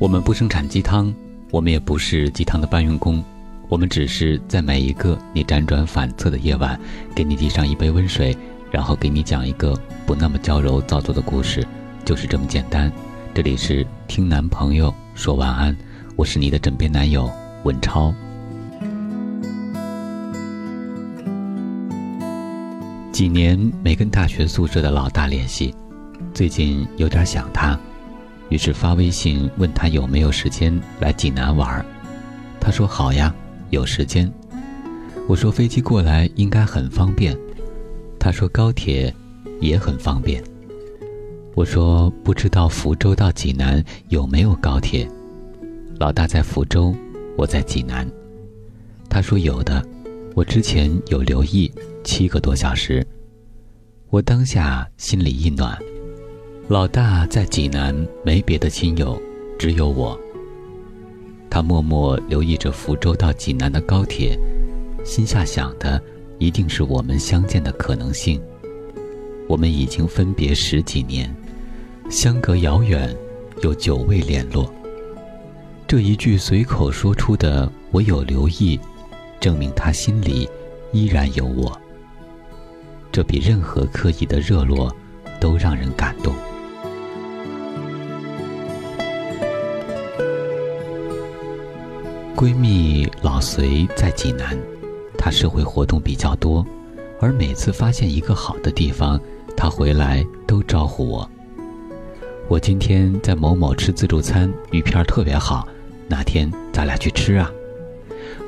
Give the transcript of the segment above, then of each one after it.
我们不生产鸡汤，我们也不是鸡汤的搬运工，我们只是在每一个你辗转反侧的夜晚，给你递上一杯温水，然后给你讲一个不那么娇柔造作的故事，就是这么简单。这里是听男朋友说晚安，我是你的枕边男友文超。几年没跟大学宿舍的老大联系，最近有点想他。于是发微信问他有没有时间来济南玩他说好呀，有时间。我说飞机过来应该很方便，他说高铁也很方便。我说不知道福州到济南有没有高铁，老大在福州，我在济南。他说有的，我之前有留意，七个多小时。我当下心里一暖。老大在济南没别的亲友，只有我。他默默留意着福州到济南的高铁，心下想的一定是我们相见的可能性。我们已经分别十几年，相隔遥远，又久未联络。这一句随口说出的“我有留意”，证明他心里依然有我。这比任何刻意的热络都让人感动。闺蜜老隋在济南，她社会活动比较多，而每次发现一个好的地方，她回来都招呼我。我今天在某某吃自助餐，鱼片特别好，哪天咱俩去吃啊？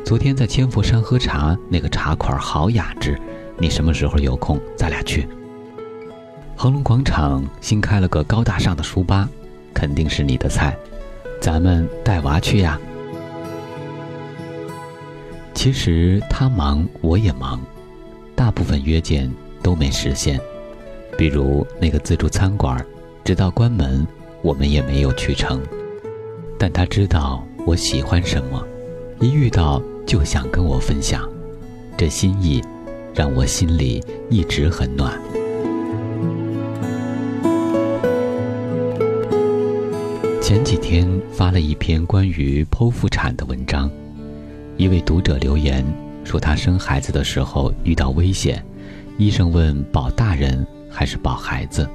昨天在千佛山喝茶，那个茶馆好雅致，你什么时候有空，咱俩去。恒隆广场新开了个高大上的书吧，肯定是你的菜，咱们带娃去呀。其实他忙，我也忙，大部分约见都没实现。比如那个自助餐馆，直到关门，我们也没有去成。但他知道我喜欢什么，一遇到就想跟我分享，这心意让我心里一直很暖。前几天发了一篇关于剖腹产的文章。一位读者留言说，她生孩子的时候遇到危险，医生问保大人还是保孩子，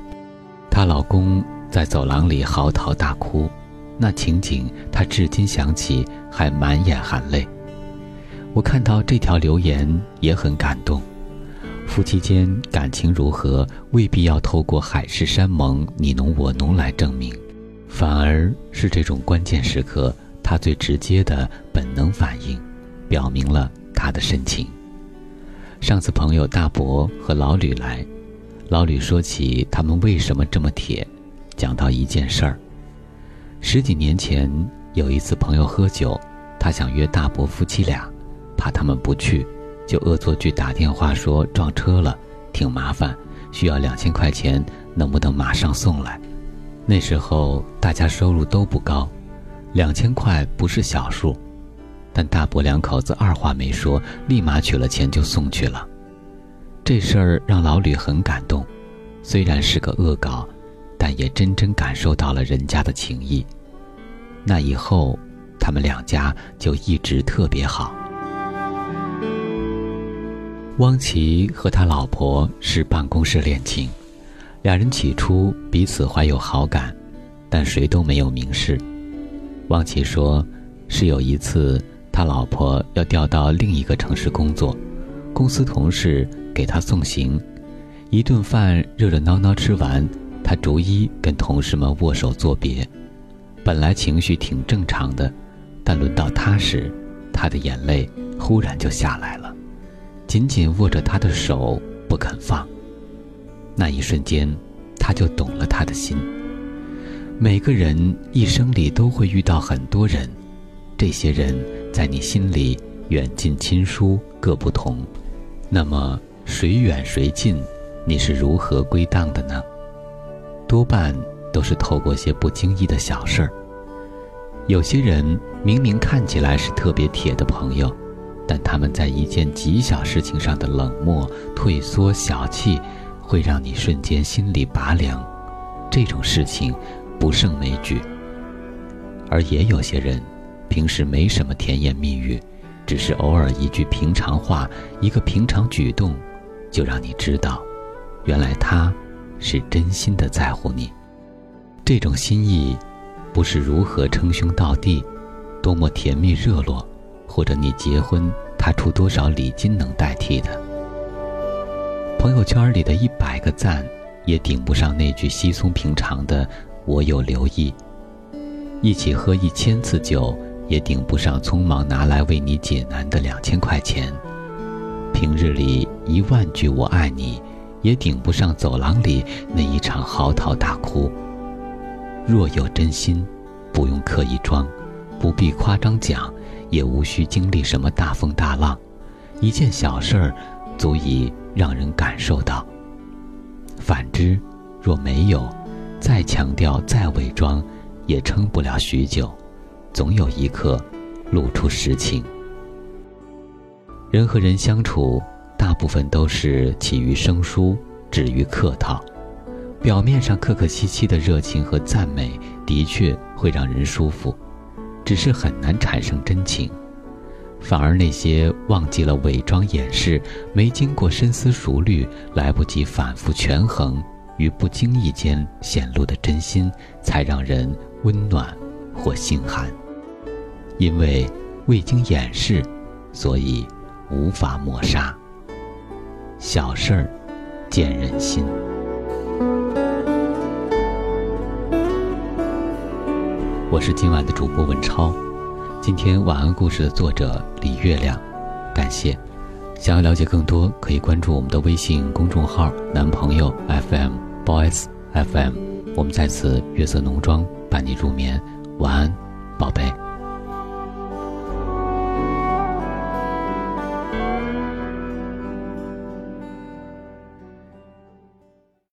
她老公在走廊里嚎啕大哭，那情景她至今想起还满眼含泪。我看到这条留言也很感动，夫妻间感情如何未必要透过海誓山盟、你侬我侬来证明，反而是这种关键时刻，他最直接的本能反应。表明了他的深情。上次朋友大伯和老吕来，老吕说起他们为什么这么铁，讲到一件事儿。十几年前有一次朋友喝酒，他想约大伯夫妻俩，怕他们不去，就恶作剧打电话说撞车了，挺麻烦，需要两千块钱，能不能马上送来？那时候大家收入都不高，两千块不是小数。但大伯两口子二话没说，立马取了钱就送去了。这事儿让老吕很感动，虽然是个恶搞，但也真真感受到了人家的情谊。那以后，他们两家就一直特别好。汪奇和他老婆是办公室恋情，两人起初彼此怀有好感，但谁都没有明示。汪琦说，是有一次。他老婆要调到另一个城市工作，公司同事给他送行，一顿饭热热闹闹吃完，他逐一跟同事们握手作别。本来情绪挺正常的，但轮到他时，他的眼泪忽然就下来了，紧紧握着他的手不肯放。那一瞬间，他就懂了他的心。每个人一生里都会遇到很多人，这些人。在你心里，远近亲疏各不同，那么谁远谁近，你是如何归档的呢？多半都是透过些不经意的小事儿。有些人明明看起来是特别铁的朋友，但他们在一件极小事情上的冷漠、退缩、小气，会让你瞬间心里拔凉。这种事情不胜枚举。而也有些人，平时没什么甜言蜜语，只是偶尔一句平常话，一个平常举动，就让你知道，原来他，是真心的在乎你。这种心意，不是如何称兄道弟，多么甜蜜热络，或者你结婚他出多少礼金能代替的。朋友圈里的一百个赞，也顶不上那句稀松平常的“我有留意”。一起喝一千次酒，也顶不上匆忙拿来为你解难的两千块钱。平日里一万句“我爱你”，也顶不上走廊里那一场嚎啕大哭。若有真心，不用刻意装，不必夸张讲，也无需经历什么大风大浪，一件小事儿，足以让人感受到。反之，若没有，再强调再伪装。也撑不了许久，总有一刻露出实情。人和人相处，大部分都是起于生疏，止于客套。表面上客客气气的热情和赞美，的确会让人舒服，只是很难产生真情。反而那些忘记了伪装掩饰，没经过深思熟虑，来不及反复权衡。与不经意间显露的真心，才让人温暖或心寒。因为未经掩饰，所以无法抹杀。小事儿见人心。我是今晚的主播文超，今天晚安故事的作者李月亮，感谢。想要了解更多，可以关注我们的微信公众号“男朋友 FM”。Boys FM，我们在此月色浓妆伴你入眠，晚安，宝贝。